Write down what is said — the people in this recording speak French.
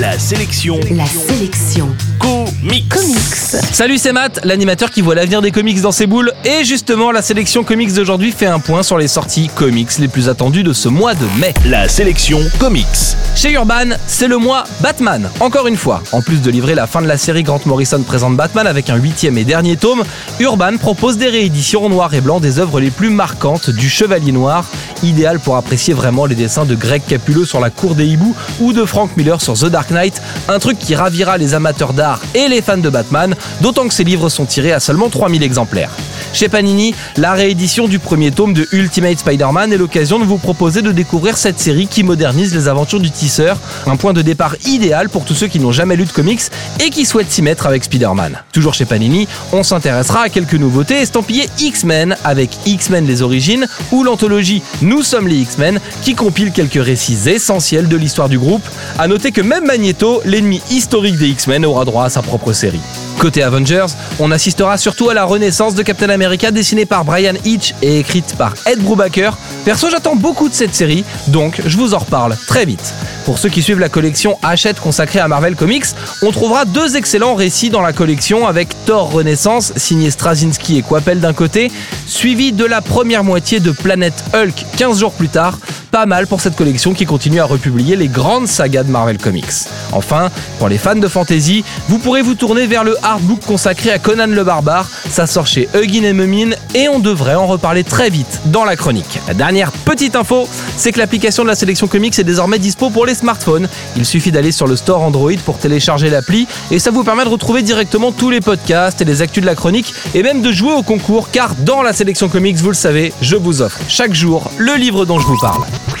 La sélection. La sélection. Comics. Comics. Salut, c'est Matt, l'animateur qui voit l'avenir des comics dans ses boules. Et justement, la sélection comics d'aujourd'hui fait un point sur les sorties comics les plus attendues de ce mois de mai. La sélection comics. Chez Urban, c'est le mois Batman. Encore une fois, en plus de livrer la fin de la série, Grant Morrison présente Batman avec un huitième et dernier tome. Urban propose des rééditions en noir et blanc des œuvres les plus marquantes du Chevalier Noir, idéal pour apprécier vraiment les dessins de Greg Capullo sur la cour des hiboux ou de Frank Miller sur The Dark Un truc qui ravira les amateurs d'art et les fans de Batman, d'autant que ces livres sont tirés à seulement 3000 exemplaires. Chez Panini, la réédition du premier tome de Ultimate Spider-Man est l'occasion de vous proposer de découvrir cette série qui modernise les aventures du tisseur, un point de départ idéal pour tous ceux qui n'ont jamais lu de comics et qui souhaitent s'y mettre avec Spider-Man. Toujours chez Panini, on s'intéressera à quelques nouveautés estampillées X-Men avec X-Men les origines ou l'anthologie Nous sommes les X-Men qui compile quelques récits essentiels de l'histoire du groupe. À noter que même L'ennemi historique des X-Men, aura droit à sa propre série. Côté Avengers, on assistera surtout à la renaissance de Captain America dessinée par Brian Hitch et écrite par Ed Brubaker. Perso, j'attends beaucoup de cette série, donc je vous en reparle très vite. Pour ceux qui suivent la collection Hachette consacrée à Marvel Comics, on trouvera deux excellents récits dans la collection avec Thor Renaissance, signé Straczynski et Coppel d'un côté, suivi de la première moitié de Planète Hulk 15 jours plus tard, pas mal pour cette collection qui continue à republier les grandes sagas de Marvel Comics. Enfin, pour les fans de fantasy, vous pourrez vous tourner vers le artbook consacré à Conan le Barbare. Ça sort chez Huggin et Mumin et on devrait en reparler très vite dans la chronique. La dernière petite info, c'est que l'application de la sélection comics est désormais dispo pour les smartphones. Il suffit d'aller sur le store Android pour télécharger l'appli et ça vous permet de retrouver directement tous les podcasts et les actus de la chronique et même de jouer au concours car dans la sélection comics, vous le savez, je vous offre chaque jour le livre dont je vous parle.